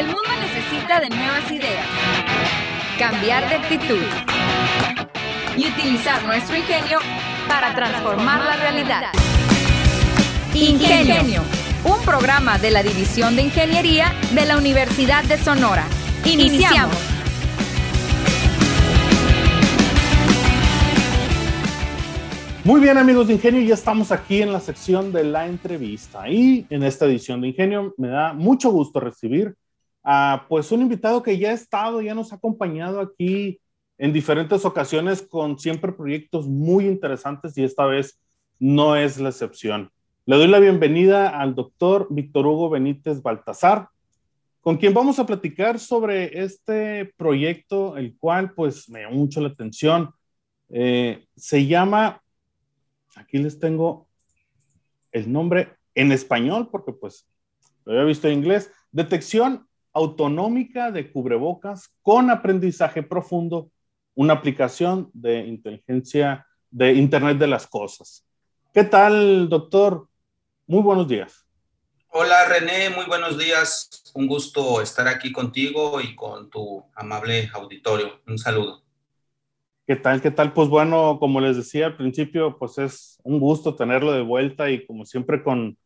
El mundo necesita de nuevas ideas, cambiar de actitud y utilizar nuestro ingenio para transformar la realidad. Ingenio, un programa de la División de Ingeniería de la Universidad de Sonora. Iniciamos. Muy bien amigos de Ingenio, ya estamos aquí en la sección de la entrevista y en esta edición de Ingenio me da mucho gusto recibir a pues un invitado que ya ha estado, ya nos ha acompañado aquí en diferentes ocasiones con siempre proyectos muy interesantes y esta vez no es la excepción. Le doy la bienvenida al doctor Víctor Hugo Benítez Baltasar, con quien vamos a platicar sobre este proyecto, el cual pues me llama mucho la atención. Eh, se llama Aquí les tengo el nombre en español, porque pues lo había visto en inglés. Detección autonómica de cubrebocas con aprendizaje profundo, una aplicación de inteligencia de Internet de las Cosas. ¿Qué tal, doctor? Muy buenos días. Hola, René, muy buenos días. Un gusto estar aquí contigo y con tu amable auditorio. Un saludo. ¿Qué tal? ¿Qué tal? Pues bueno, como les decía al principio, pues es un gusto tenerlo de vuelta y como siempre con,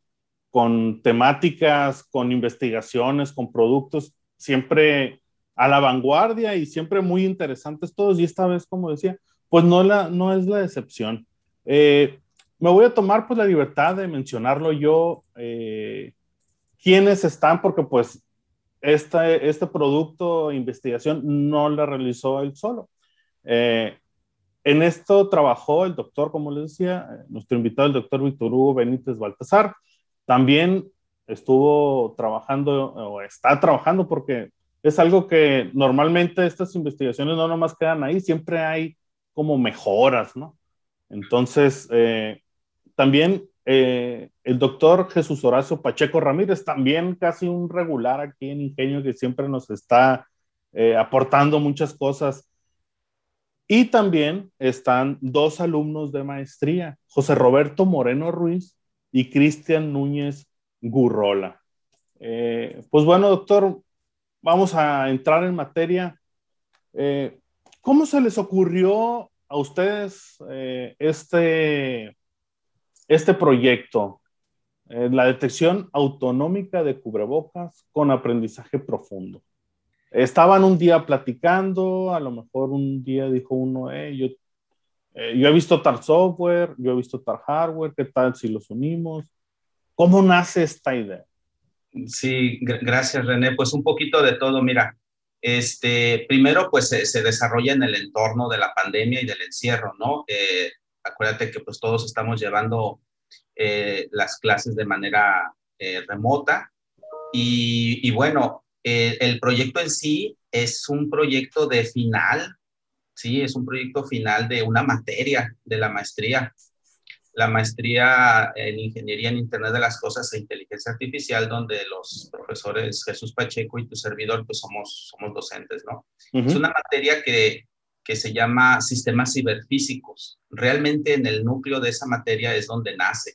con temáticas, con investigaciones, con productos, siempre a la vanguardia y siempre muy interesantes todos. Y esta vez, como decía, pues no, la, no es la excepción. Eh, me voy a tomar pues la libertad de mencionarlo yo, eh, quiénes están, porque pues este, este producto, investigación, no la realizó él solo. Eh, en esto trabajó el doctor, como les decía, eh, nuestro invitado, el doctor Víctor Hugo Benítez Baltasar. También estuvo trabajando o está trabajando porque es algo que normalmente estas investigaciones no nomás quedan ahí, siempre hay como mejoras, ¿no? Entonces, eh, también el doctor Jesús Horacio Pacheco Ramírez, también casi un regular aquí en Ingenio que siempre nos está aportando muchas cosas y también están dos alumnos de maestría, José Roberto Moreno Ruiz y Cristian Núñez Gurrola. Eh, pues bueno, doctor, vamos a entrar en materia. Eh, ¿Cómo se les ocurrió a ustedes eh, este, este proyecto? la detección autonómica de cubrebocas con aprendizaje profundo estaban un día platicando, a lo mejor un día dijo uno, yo, eh, yo he visto tal software, yo he visto tal hardware, ¿qué tal si los unimos? ¿Cómo nace esta idea? Sí, gracias René. Pues un poquito de todo, mira, este, primero pues se, desarrolla en el entorno de la pandemia y del encierro, ¿no? Eh, acuérdate que pues todos estamos llevando eh, las clases de manera remota y, y bueno, eh, el proyecto en sí es un proyecto de final, sí, es un proyecto final de una materia de la maestría. La maestría en Ingeniería en Internet de las Cosas e Inteligencia Artificial, donde los profesores Jesús Pacheco y tu servidor, pues somos, somos docentes, ¿no? Es una materia que, que se llama sistemas ciberfísicos. Realmente en el núcleo de esa materia es donde nace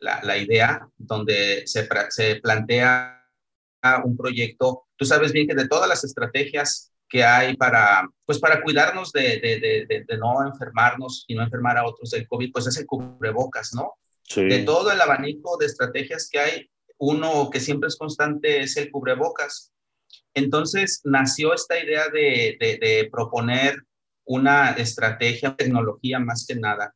la, la idea, donde se, se plantea un proyecto, tú sabes bien que de todas las estrategias que hay para, pues para cuidarnos de, de, de, no enfermarnos y no enfermar a otros del COVID, pues es el cubrebocas, ¿no? De todo el abanico de estrategias que hay, uno que siempre es constante es el cubrebocas. Entonces nació esta idea de, proponer una estrategia, tecnología más que nada,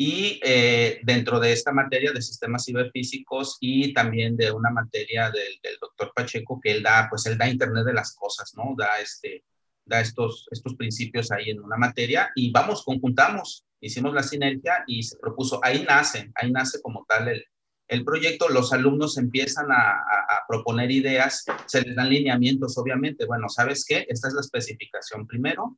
y eh, dentro de esta materia de sistemas ciberfísicos y también de una materia del, doctor Pacheco que él da, pues él da Internet de las cosas, ¿no? Da, este, da estos, estos principios ahí en una materia y vamos, conjuntamos, hicimos la sinergia y se propuso, ahí nace, ahí nace como tal el, el proyecto, los alumnos empiezan a, a, proponer ideas, se les dan lineamientos, obviamente, bueno, ¿sabes qué? Esta es la especificación primero,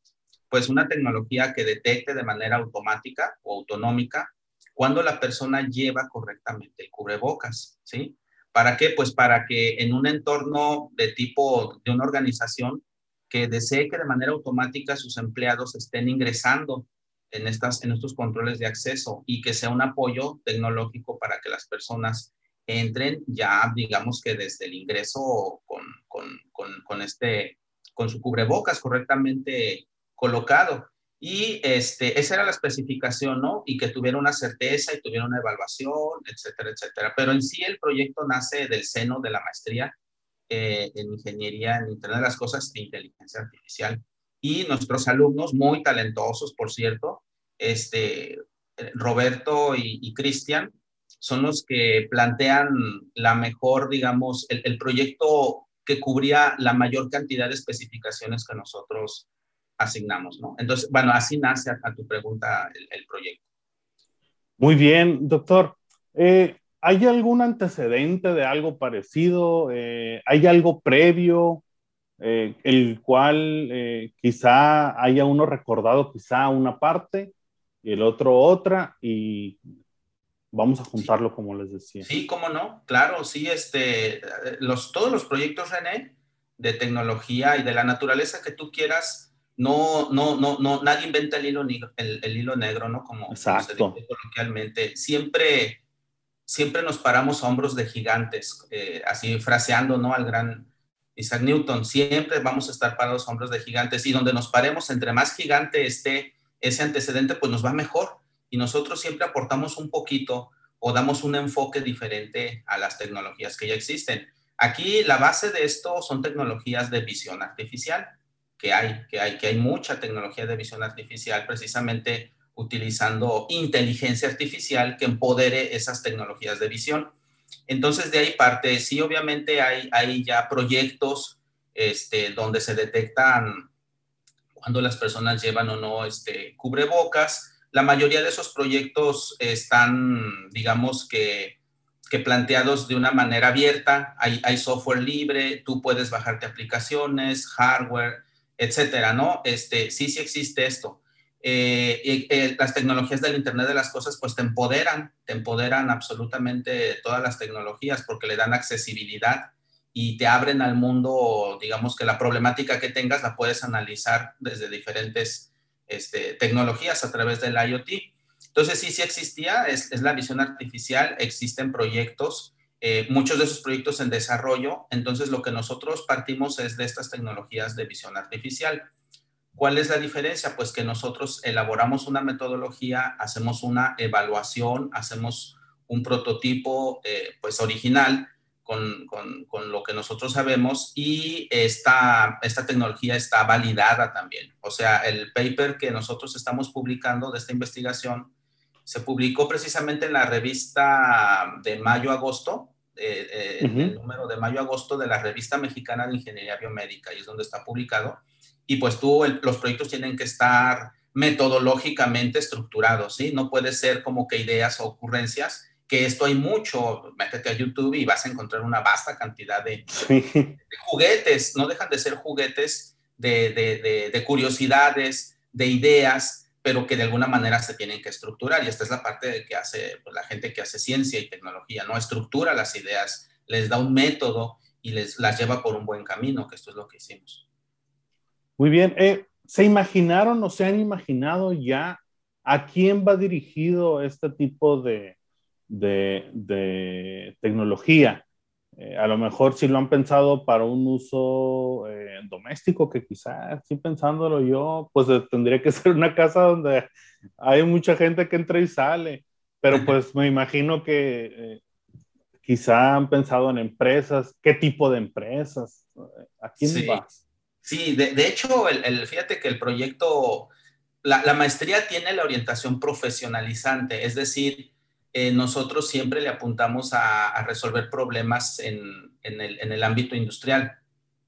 pues una tecnología que detecte de manera automática o autonómica cuando la persona lleva correctamente el cubrebocas, ¿sí? ¿Para qué? Pues para que en un entorno de tipo de una organización que desee que de manera automática sus empleados estén ingresando en, estas, en estos controles de acceso y que sea un apoyo tecnológico para que las personas entren ya, digamos que desde el ingreso con, con, con, este, con su cubrebocas correctamente colocado. Y este, esa era la especificación, ¿no? Y que tuviera una certeza y tuviera una evaluación, etcétera, etcétera. Pero en sí el proyecto nace del seno de la maestría eh, en ingeniería en Internet de las Cosas e inteligencia artificial. Y nuestros alumnos, muy talentosos, por cierto, este, Roberto y, Cristian, son los que plantean la mejor, digamos, el, proyecto que cubría la mayor cantidad de especificaciones que nosotros asignamos, ¿no? Entonces, bueno, así nace a, tu pregunta el, proyecto. Muy bien, doctor. Eh, ¿Hay algún antecedente de algo parecido? Eh, ¿Hay algo previo, eh, el cual quizá haya uno recordado quizá una parte y el otro otra y vamos a juntarlo como les decía? Sí, cómo no, claro, sí, este, los, todos los proyectos, René, de tecnología y de la naturaleza que tú quieras, no, no, no, no, nadie inventa el hilo, el, el hilo negro, ¿no? Como, como se dice coloquialmente. Siempre siempre nos paramos a hombros de gigantes, eh, así fraseando, ¿no? Al gran Isaac Newton, siempre vamos a estar parados a hombros de gigantes y donde nos paremos, entre más gigante esté ese antecedente, pues nos va mejor. Y nosotros siempre aportamos un poquito o damos un enfoque diferente a las tecnologías que ya existen. Aquí la base de esto son tecnologías de visión artificial, que hay, que hay, que hay mucha tecnología de visión artificial precisamente utilizando inteligencia artificial que empodere esas tecnologías de visión. Entonces, de ahí parte, sí, obviamente hay, hay ya proyectos este, donde se detectan cuando las personas llevan o no este, cubrebocas. La mayoría de esos proyectos están, digamos que, que planteados de una manera abierta. Hay, hay software libre, tú puedes bajarte aplicaciones, hardware, etcétera, ¿no? Este, sí, sí existe esto. Eh, eh, las tecnologías del Internet de las Cosas pues te empoderan, te empoderan absolutamente todas las tecnologías porque le dan accesibilidad y te abren al mundo, digamos que la problemática que tengas la puedes analizar desde diferentes este, tecnologías a través del IoT. Entonces sí, sí existía, es, la visión artificial, existen proyectos, eh, muchos de esos proyectos en desarrollo, entonces lo que nosotros partimos es de estas tecnologías de visión artificial. ¿Cuál es la diferencia? Pues que nosotros elaboramos una metodología, hacemos una evaluación, hacemos un prototipo eh, pues original con, con, lo que nosotros sabemos y esta, esta tecnología está validada también. O sea, el paper que nosotros estamos publicando de esta investigación se publicó precisamente en la revista de mayo-agosto, eh, eh, el número de mayo-agosto de la revista mexicana de ingeniería biomédica y es donde está publicado. Y pues tú, los proyectos tienen que estar metodológicamente estructurados, ¿sí? No puede ser como que ideas o ocurrencias, que esto hay mucho, métete a YouTube y vas a encontrar una vasta cantidad de, juguetes, no dejan de ser juguetes de, curiosidades, de ideas, pero que de alguna manera se tienen que estructurar. Y esta es la parte de que hace pues, la gente que hace ciencia y tecnología, ¿no? Estructura las ideas, les da un método y les las lleva por un buen camino, que esto es lo que hicimos. Muy bien. Eh, ¿Se imaginaron o se han imaginado ya a quién va dirigido este tipo de, tecnología? Eh, a lo mejor si lo han pensado para un uso eh, doméstico, que quizás, sí pensándolo yo, pues tendría que ser una casa donde hay mucha gente que entra y sale. Pero pues me imagino que quizá han pensado en empresas, qué tipo de empresas, a quién sí. vas. Sí, de, hecho, el, fíjate que el proyecto, la, maestría tiene la orientación profesionalizante, es decir, eh, nosotros siempre le apuntamos a, resolver problemas en, el, ámbito industrial,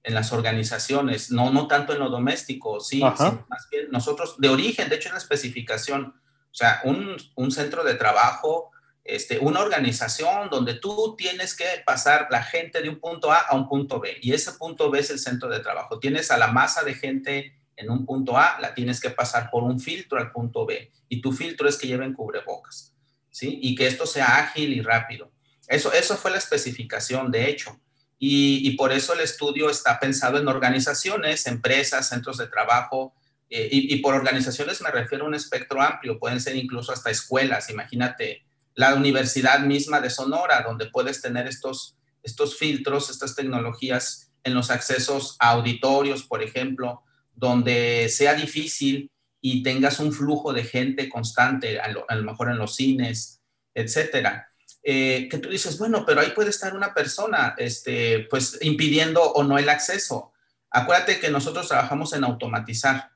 en las organizaciones, no, no tanto en lo doméstico, sí, más bien nosotros, de origen, de hecho, en la especificación, o sea, un, un centro de trabajo este, una organización donde tú tienes que pasar la gente de un punto A a un punto B y ese punto B es el centro de trabajo. Tienes a la masa de gente en un punto A, la tienes que pasar por un filtro al punto B y tu filtro es que lleven cubrebocas, ¿sí? Y que esto sea ágil y rápido. Eso, eso fue la especificación, de hecho. Y, por eso el estudio está pensado en organizaciones, empresas, centros de trabajo, eh, y, y por organizaciones me refiero a un espectro amplio, pueden ser incluso hasta escuelas, imagínate la universidad misma de Sonora, donde puedes tener estos, estos filtros, estas tecnologías en los accesos a auditorios, por ejemplo, donde sea difícil y tengas un flujo de gente constante, a lo, mejor en los cines, etcétera. Eh, que tú dices, bueno, pero ahí puede estar una persona, este, pues impidiendo o no el acceso. Acuérdate que nosotros trabajamos en automatizar,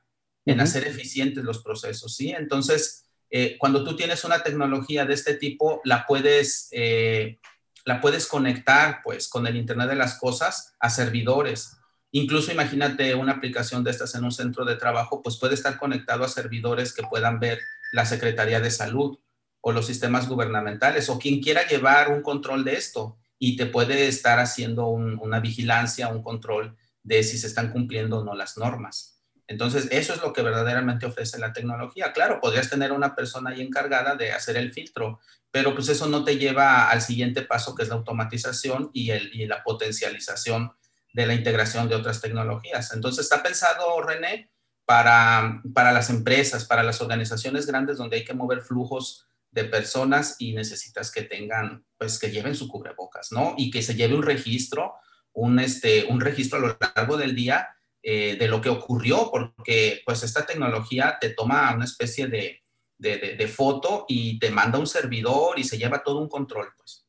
en hacer eficientes los procesos, ¿sí? Entonces, eh, cuando tú tienes una tecnología de este tipo, la puedes, eh, la puedes conectar, pues, con el Internet de las Cosas a servidores. Incluso imagínate una aplicación de estas en un centro de trabajo, pues puede estar conectado a servidores que puedan ver la Secretaría de Salud o los sistemas gubernamentales o quien quiera llevar un control de esto y te puede estar haciendo una vigilancia, un control de si se están cumpliendo o no las normas. Entonces, eso es lo que verdaderamente ofrece la tecnología. Claro, podrías tener una persona ahí encargada de hacer el filtro, pero pues eso no te lleva al siguiente paso, que es la automatización y, la potencialización de la integración de otras tecnologías. Entonces, está pensado, René, para, para las empresas, para las organizaciones grandes donde hay que mover flujos de personas y necesitas que tengan, pues que lleven su cubrebocas, ¿no? Y que se lleve un registro, un, este, un registro a lo largo del día eh, de lo que ocurrió, porque pues esta tecnología te toma una especie de, de, de, foto y te manda un servidor y se lleva todo un control, pues.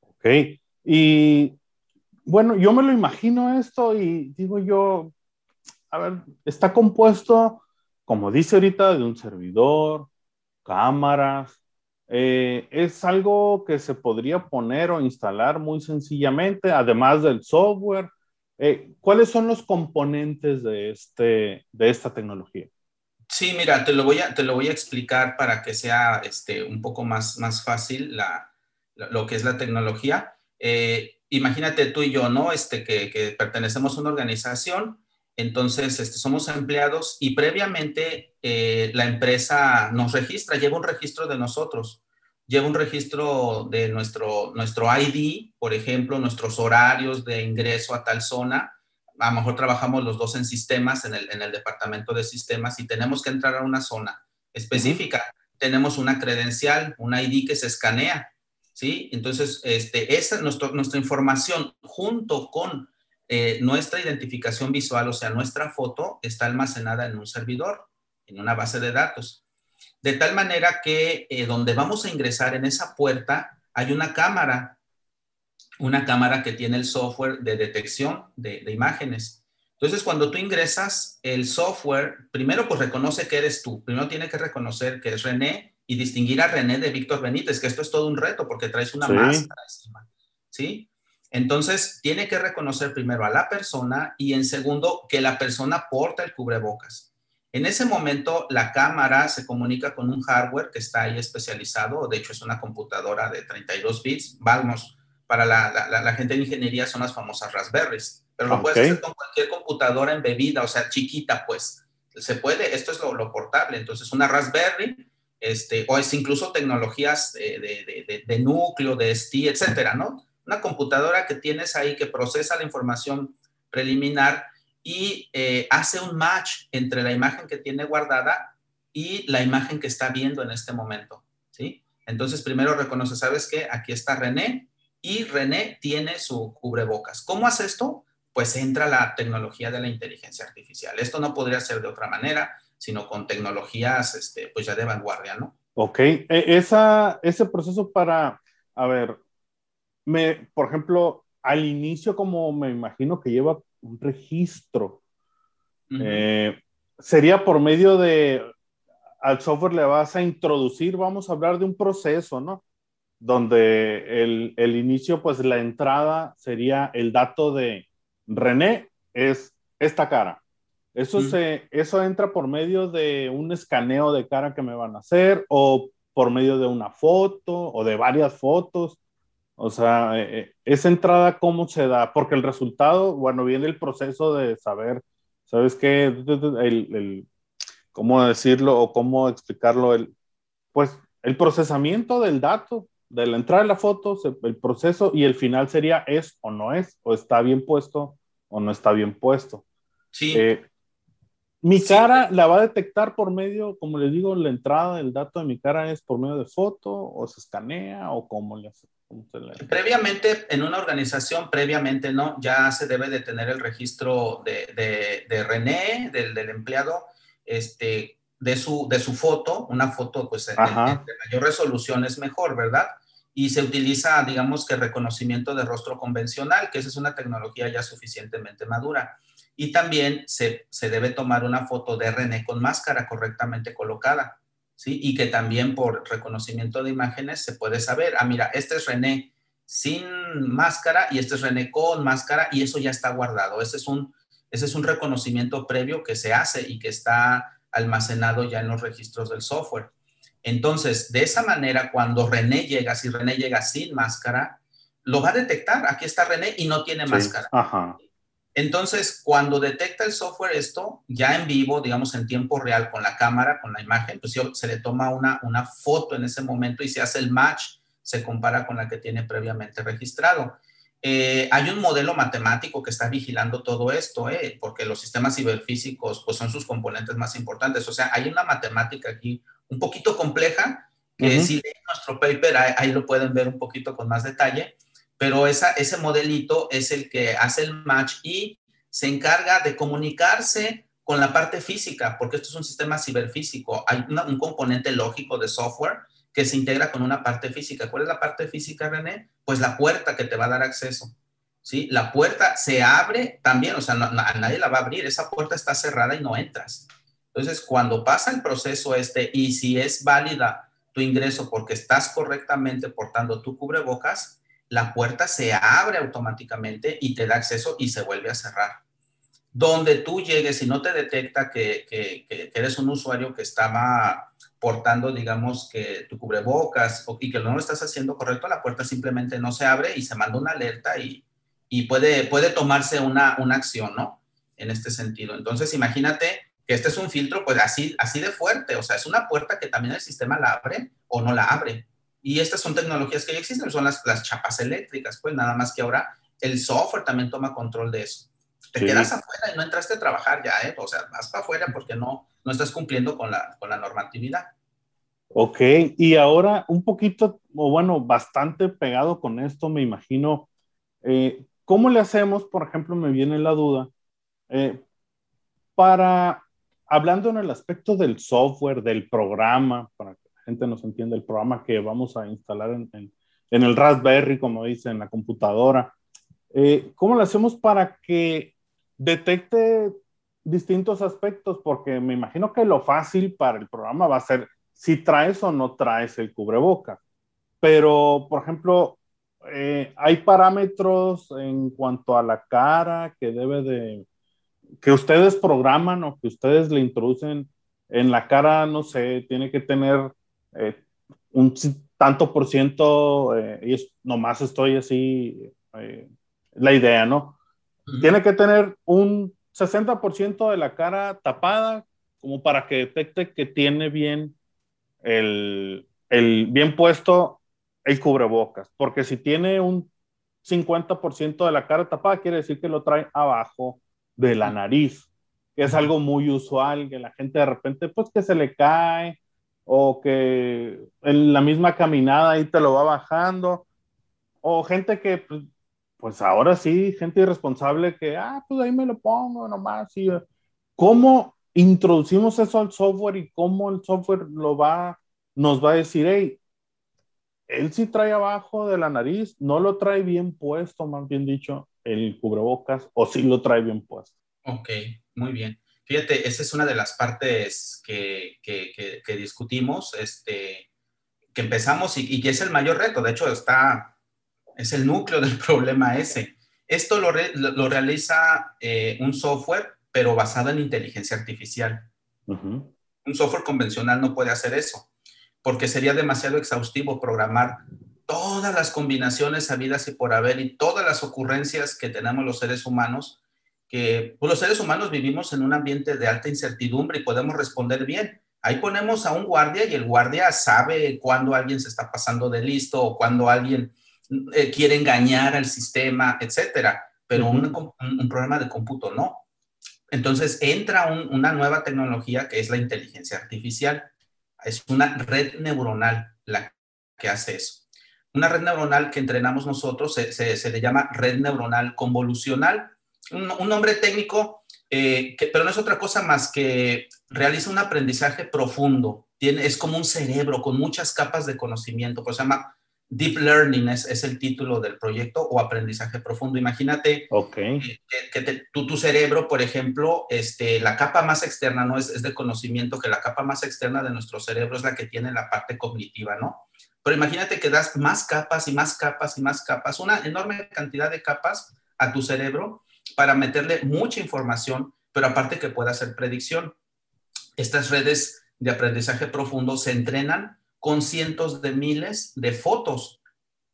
Ok, y bueno, yo me lo imagino esto y digo yo, a ver, está compuesto, como dice ahorita, de un servidor, cámaras. Eh, es algo que se podría poner o instalar muy sencillamente, además del software. Eh, ¿Cuáles son los componentes de, este, de esta tecnología? Sí, mira, te lo voy a, te lo voy a explicar para que sea este, un poco más, más fácil la, lo que es la tecnología. Eh, imagínate tú y yo, ¿no? Este, que, que pertenecemos a una organización entonces, este, somos empleados y previamente eh, la empresa nos registra, lleva un registro de nosotros, lleva un registro de nuestro, nuestro ID, por ejemplo, nuestros horarios de ingreso a tal zona. A lo mejor trabajamos los dos en sistemas, en el, en el departamento de sistemas, y tenemos que entrar a una zona específica. Tenemos una credencial, un ID que se escanea, ¿sí? Entonces, este, esa, nuestra información junto con eh, nuestra identificación visual, o sea, nuestra foto, está almacenada en un servidor, en una base de datos. De tal manera que eh, donde vamos a ingresar en esa puerta hay una cámara, una cámara que tiene el software de detección de, imágenes. Entonces, cuando tú ingresas, el software primero pues reconoce que eres tú. Primero tiene que reconocer que es René y distinguir a René de Víctor Benítez, que esto es todo un reto porque traes una máscara encima. ¿Sí? Entonces, tiene que reconocer primero a la persona y en segundo, que la persona porta el cubrebocas. En ese momento, la cámara se comunica con un hardware que está ahí especializado, de hecho es una computadora de 32 bits, vamos, para la, gente de ingeniería son las famosas Raspberries, pero lo puedes hacer con cualquier computadora embebida, o sea, chiquita, pues. Se puede, esto es lo, portable, entonces una Raspberry, este, o es incluso tecnologías de, núcleo, de ST, etcétera, ¿no? una computadora que tienes ahí que procesa la información preliminar y eh, hace un match entre la imagen que tiene guardada y la imagen que está viendo en este momento, ¿sí? Entonces primero reconoce, ¿sabes qué? Aquí está René y René tiene su cubrebocas. ¿Cómo hace esto? Pues entra la tecnología de la inteligencia artificial. Esto no podría ser de otra manera, sino con tecnologías, este, pues ya de vanguardia, ¿no? Ok, e, esa, ese proceso para, a ver, me, por ejemplo, al inicio, como me imagino que lleva un registro, eh, sería por medio de, al software le vas a introducir, vamos a hablar de un proceso, ¿no? Donde el, el inicio, pues la entrada sería el dato de René, es esta cara. Eso, se, eso entra por medio de un escaneo de cara que me van a hacer o por medio de una foto o de varias fotos o sea, eh, eh, esa entrada, ¿cómo se da? Porque el resultado, bueno, viene el proceso de saber, ¿sabes qué? El, ¿Cómo decirlo o cómo explicarlo? El, pues el procesamiento del dato, de la entrada de la foto, el proceso y el final sería es o no es, o está bien puesto o no está bien puesto. Sí. Eh, mi cara la va a detectar por medio, como les digo, la entrada del dato de mi cara es por medio de foto o se escanea o cómo le hace. Previamente, en una organización, previamente, ¿no? Ya se debe de tener el registro de, de, René, del, del, empleado, este, de su, de su foto, una foto, pues, de, mayor resolución es mejor, ¿verdad? Y se utiliza, digamos que reconocimiento de rostro convencional, que esa es una tecnología ya suficientemente madura. Y también se, se debe tomar una foto de René con máscara correctamente colocada ¿sí? Y que también por reconocimiento de imágenes se puede saber, ah, mira, este es René sin máscara y este es René con máscara y eso ya está guardado. Ese es un, ese es un reconocimiento previo que se hace y que está almacenado ya en los registros del software. Entonces, de esa manera, cuando René llega, si René llega sin máscara, lo va a detectar. Aquí está René y no tiene máscara. Ajá. Entonces, cuando detecta el software esto, ya en vivo, digamos en tiempo real con la cámara, con la imagen, pues se le toma una, una foto en ese momento y se hace el match, se compara con la que tiene previamente registrado. Eh, hay un modelo matemático que está vigilando todo esto, eh, porque los sistemas ciberfísicos pues, son sus componentes más importantes. O sea, hay una matemática aquí un poquito compleja, que si leen nuestro paper, ahí, ahí, lo pueden ver un poquito con más detalle, pero ese modelito es el que hace el match y se encarga de comunicarse con la parte física, porque esto es un sistema ciberfísico. Hay un componente lógico de software que se integra con una parte física. ¿Cuál es la parte física, René? Pues la puerta que te va a dar acceso. ¿sí? La puerta se abre también, o sea, a nadie la va a abrir, esa puerta está cerrada y no entras. Entonces, cuando pasa el proceso este y si es válida tu ingreso porque estás correctamente portando tu cubrebocas, la puerta se abre automáticamente y te da acceso y se vuelve a cerrar. Donde tú llegues y no te detecta que, eres un usuario que estaba portando, digamos, que tu cubrebocas y que no lo estás haciendo correcto, la puerta simplemente no se abre y se manda una alerta y, puede, puede tomarse una, una acción, ¿no? En este sentido. Entonces, imagínate que este es un filtro, pues así, así de fuerte, o sea, es una puerta que también el sistema la abre o no la abre. Y estas son tecnologías que ya existen, son las, las chapas eléctricas, pues nada más que ahora el software también toma control de eso. Te quedas afuera y no entraste a trabajar ya, ¿eh? O sea, vas para afuera porque no, no estás cumpliendo con la, con la normatividad. Ok, y ahora un poquito, o bueno, bastante pegado con esto, me imagino, eh, ¿cómo le hacemos, por ejemplo, me viene la duda, eh, para, hablando en el aspecto del software, del programa, para gente nos entiende el programa que vamos a instalar en, en, el Raspberry, como dice, en la computadora. Eh, ¿Cómo lo hacemos para que detecte distintos aspectos? Porque me imagino que lo fácil para el programa va a ser si traes o no traes el cubreboca. Pero, por ejemplo, eh, hay parámetros en cuanto a la cara que debe de, que ustedes programan o que ustedes le introducen en la cara, no sé, tiene que tener eh, un tanto por ciento, eh, y nomás estoy así, eh, la idea, ¿no? Tiene que tener un 60% de la cara tapada como para que detecte que tiene bien el, el bien puesto el cubrebocas, porque si tiene un 50% de la cara tapada, quiere decir que lo trae abajo de la nariz, que es algo muy usual, que la gente de repente, pues que se le cae o que en la misma caminada ahí te lo va bajando, o gente que, pues, pues ahora sí, gente irresponsable que, ah, pues ahí me lo pongo nomás. Y, ¿Cómo introducimos eso al software y cómo el software lo va, nos va a decir, hey, él sí trae abajo de la nariz, no lo trae bien puesto, más bien dicho, el cubrebocas, o sí lo trae bien puesto. Ok, muy bien. Fíjate, esa es una de las partes que, que, discutimos, este, que empezamos y, que es el mayor reto. De hecho, está, es el núcleo del problema ese. Esto lo, lo realiza eh, un software, pero basado en inteligencia artificial. Un software convencional no puede hacer eso, porque sería demasiado exhaustivo programar todas las combinaciones habidas y por haber y todas las ocurrencias que tenemos los seres humanos que pues, los seres humanos vivimos en un ambiente de alta incertidumbre y podemos responder bien. Ahí ponemos a un guardia y el guardia sabe cuándo alguien se está pasando de listo o cuando alguien eh, quiere engañar al sistema, etcétera. Pero un, un, programa de cómputo no. Entonces entra una nueva tecnología que es la inteligencia artificial. Es una red neuronal la que hace eso. una red neuronal que entrenamos nosotros se, se, le llama red neuronal convolucional. Un, un nombre técnico, eh, que, pero no es otra cosa más que realiza un aprendizaje profundo. Tiene, es como un cerebro con muchas capas de conocimiento, pues se llama Deep Learning es, es, el título del proyecto o aprendizaje profundo. Imagínate okay. que, que tu, tu, cerebro, por ejemplo, este, la capa más externa no es, es, de conocimiento, que la capa más externa de nuestro cerebro es la que tiene la parte cognitiva, ¿no? Pero imagínate que das más capas y más capas y más capas, una enorme cantidad de capas a tu cerebro para meterle mucha información, pero aparte que pueda hacer predicción. Estas redes de aprendizaje profundo se entrenan con cientos de miles de fotos,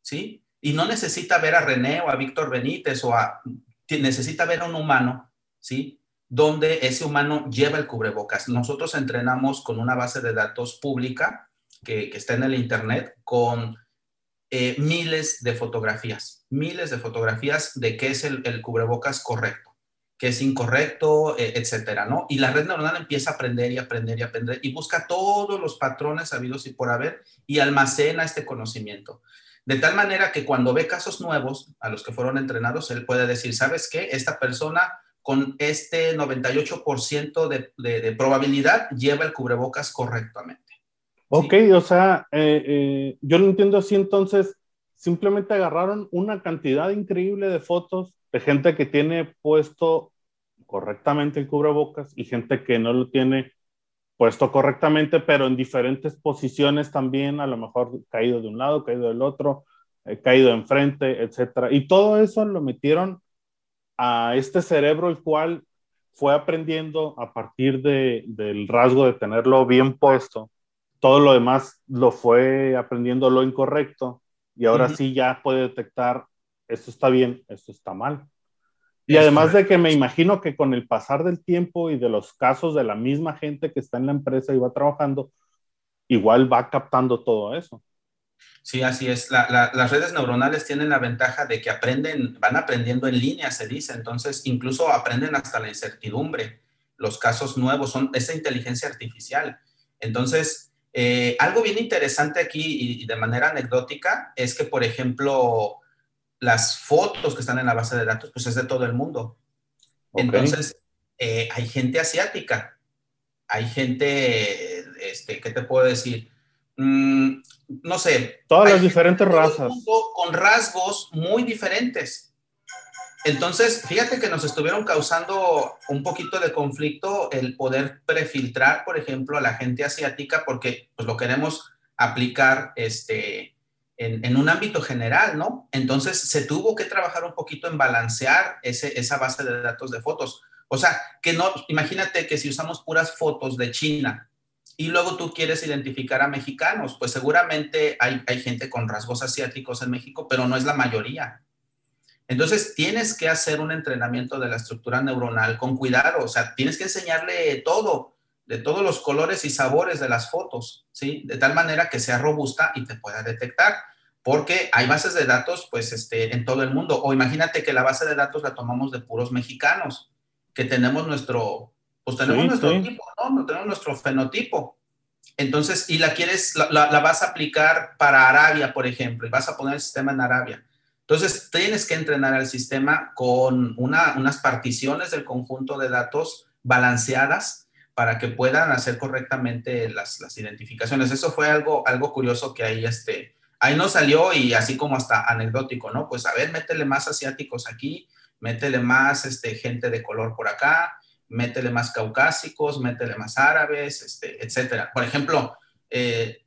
¿sí? Y no necesita ver a René o a Víctor Benítez o a... Necesita ver a un humano, ¿sí? Donde ese humano lleva el cubrebocas. Nosotros entrenamos con una base de datos pública que, que está en el Internet con eh, miles de fotografías, miles de fotografías de qué es el, cubrebocas correcto que es incorrecto, eh, etcétera, ¿no? Y la red neuronal empieza a aprender y aprender y aprender y busca todos los patrones habidos y por haber y almacena este conocimimiento. De tal manera que cuando ve casos nuevos a los que fueron entrenados, él puede decir, ¿sabes qué? Esta persona con este 98% de, de, de, probabilidad lleva el cubrebocas correctamente. Ok, ¿sí? o sea, eh, eh, yo lo entiendo así entonces, simplemente agarraron una cantidad increíble de fotos de gente que tiene puesto correctamente el cubrebocas y gente que no lo tiene puesto correctamente, pero en diferentes posiciones también, a lo mejor caído de un lado, caído del otro, eh, caído enfrente, etcétera. Y todo eso lo metieron a este cerebro, el cual fue aprendiendo a partir de, del rasgo de tenerlo bien puesto. Todo lo demás lo fue aprendiendo lo incorrecto y ahora uh -huh. sí ya puede detectar esto está bien, esto está mal. Y además de que me imagino que con el pasar del tiempo y de los casos de la misma gente que está en la empresa y va trabajando, igual va captando todo eso. Sí, así es. La, la, las redes neuronales tienen la ventaja de que aprenden, van aprendiendo en línea, se dice. Entonces, incluso aprenden hasta la incertidumbre. Los casos nuevos son esa inteligencia artificial. Entonces, eh, algo bien interesante aquí y, y de manera anecdótica es que, por ejemplo, las fotos que están en la base de datos, pues es de todo el mundo. Okay. Entonces, eh, hay gente asiática, hay gente, este, ¿qué te puedo decir? Mm, no sé. Todas las diferentes razas. Con rasgos muy diferentes. Entonces, fíjate que nos estuvieron causando un poquito de conflicto el poder prefiltrar, por ejemplo, a la gente asiática, porque pues, lo queremos aplicar este, en, un ámbito general, ¿no? Entonces se tuvo que trabajar un poquito en balancear esa base de datos de fotos. O sea, que no, imagínate que si usamos puras fotos de China y luego tú quieres identificar a mexicanos, pues seguramente hay, hay gente con rasgos asiáticos en México, pero no es la mayoría. Entonces tienes que hacer un entrenamiento de la estructura neuronal con cuidado, o sea, tienes que enseñarle todo, de todos los colores y sabores de las fotos, ¿sí? De tal manera que sea robusta y te pueda detectar, porque hay bases de datos, pues, este, en todo el mundo. O imagínate que la base de datos la tomamos de puros mexicanos, que tenemos nuestro, pues tenemos sí, nuestro sí. tipo, ¿no? Tenemos nuestro fenotipo. Entonces, y la quieres, la, la, la, vas a aplicar para Arabia, por ejemplo, y vas a poner el sistema en Arabia. Entonces, tienes que entrenar al sistema con una, unas particiones del conjunto de datos balanceadas para que puedan hacer correctamente las, identificaciones. Eso fue algo, algo curioso que ahí, este, ahí nos salió y así como hasta anecdótico, ¿no? Pues a ver, métele más asiáticos aquí, métele más este, gente de color por acá, métele más caucásicos, métele más árabes, este, etcétera. Por ejemplo, eh,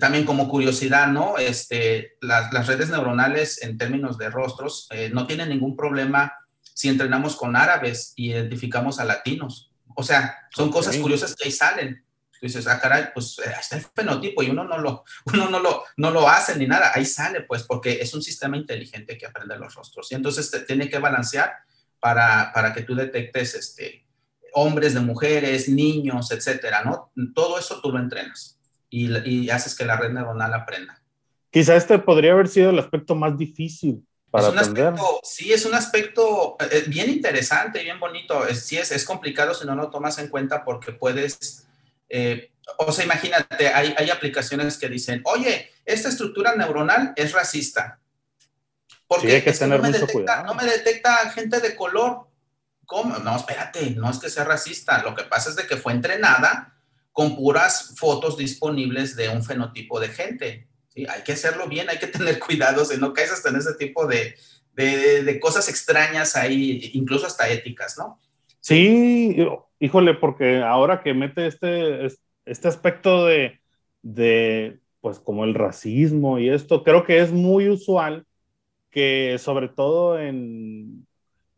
también como curiosidad, ¿no? Este, las, las, redes neuronales en términos de rostros eh, no tienen ningún problema si entrenamos con árabes y identificamos a latinos. O sea, son okay. cosas curiosas que ahí salen. Tú dices, ah, caray, pues ahí está el fenotipo y uno no lo, uno no lo, no lo hace ni nada. Ahí sale, pues, porque es un sistema inteligente que aprende los rostros. Y entonces te tiene que balancear para, para que tú detectes este, hombres de mujeres, niños, etcétera, ¿no? Todo eso tú lo entrenas y, y haces que la red neuronal aprenda. Quizá este podría haber sido el aspecto más difícil para es un aprender. Aspecto, sí, es un aspecto eh, bien interesante, bien bonito. Es, sí, es, es complicado si no lo tomas en cuenta porque puedes, eh, o sea, imagínate, hay, hay, aplicaciones que dicen, oye, esta estructura neuronal es racista. Porque hay que tener mucho cuidado. no me detecta gente de color. ¿Cómo? No, espérate, no es que sea racista. Lo que pasa es de que fue entrenada con puras fotos disponibles de un fenotipo de gente. ¿sí? Hay que hacerlo bien, hay que tener cuidado, si no caes hasta en ese tipo de, de, de cosas extrañas ahí, incluso hasta éticas, ¿no? Sí, híjole, porque ahora que mete este, este aspecto de, de, pues como el racismo y esto, creo que es muy usual que sobre todo en,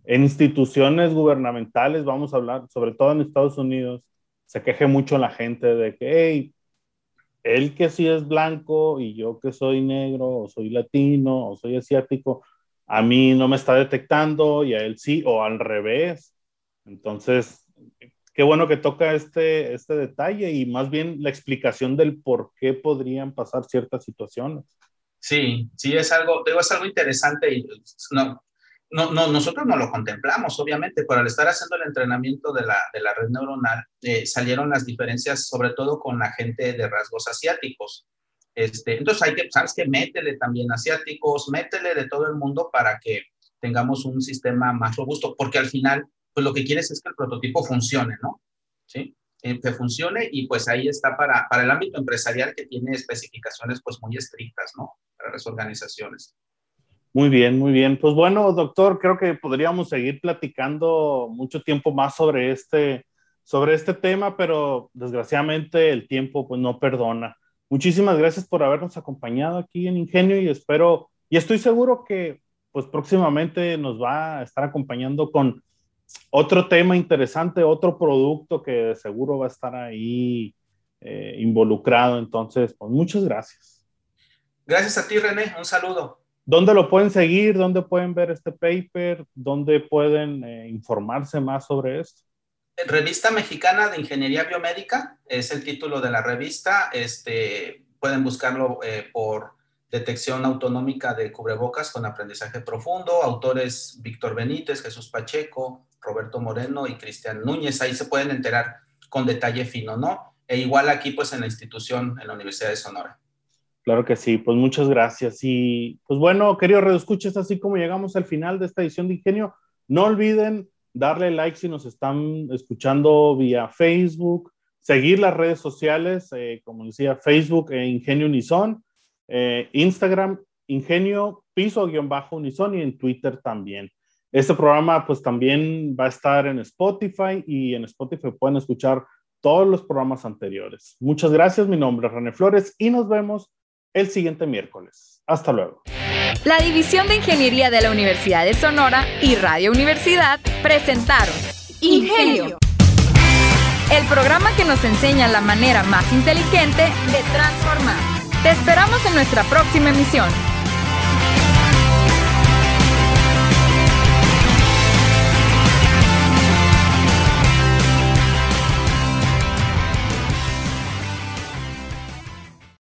en instituciones gubernamentales, vamos a hablar, sobre todo en Estados Unidos, se queje mucho la gente de que, hey, él que sí es blanco y yo que soy negro o soy latino o soy asiático, a mí no me está detectando y a él sí, o al revés. Entonces, qué bueno que toca este, este detalle y más bien la explicación del por qué podrían pasar ciertas situaciones. Sí, sí, es algo, digo, es algo interesante y no, no, no, nosotros no lo contemplamos, obviamente, pero al estar haciendo el entrenamiento de la, de la red neuronal, eh, salieron las diferencias, sobre todo con la gente de rasgos asiáticos. Este, entonces hay que, sabes que métele también asiáticos, métele de todo el mundo para que tengamos un sistema más robusto, porque al final, pues lo que quieres es que el prototipo funcione, ¿no? ¿Sí? Eh, que funcione y pues ahí está para, para el ámbito empresarial que tiene especificaciones pues muy estrictas, ¿no? Para las organizaciones. Muy bien, muy bien. Pues bueno, doctor, creo que podríamos seguir platicando mucho tiempo más sobre este, sobre este tema, pero desgraciadamente el tiempo pues no perdona. Muchísimas gracias por habernos acompañado aquí en Ingenio y espero, y estoy seguro que pues próximamente nos va a estar acompañando con otro tema interesante, otro producto que seguro va a estar ahí eh, involucrado. Entonces, pues muchas gracias. Gracias a ti, René. Un saludo. ¿Dónde lo pueden seguir? ¿Dónde pueden ver este paper? ¿Dónde pueden eh, informarse más sobre esto? Revista Mexicana de Ingeniería Biomédica es el título de la revista. Este, pueden buscarlo eh, por detección autonómica de cubrebocas con aprendizaje profundo. Autores Víctor Benítez, Jesús Pacheco, Roberto Moreno y Cristian Núñez. Ahí se pueden enterar con detalle fino, ¿no? E igual aquí, pues en la institución, en la Universidad de Sonora. Claro que sí, pues muchas gracias. Y pues bueno, queridos redescuches, así como llegamos al final de esta edición de Ingenio, no olviden darle like si nos están escuchando vía Facebook, seguir las redes sociales, eh, como decía, Facebook e Ingenio Unison, eh, Instagram, Ingenio piso-unison y en Twitter también. Este programa pues también va a estar en Spotify y en Spotify pueden escuchar todos los programas anteriores. Muchas gracias, mi nombre es René Flores y nos vemos el siguiente miércoles. Hasta luego. La División de Ingeniería de la Universidad de Sonora y Radio Universidad presentaron Ingenio, el programa que nos enseña la manera más inteligente de transformar. Te esperamos en nuestra próxima emisión.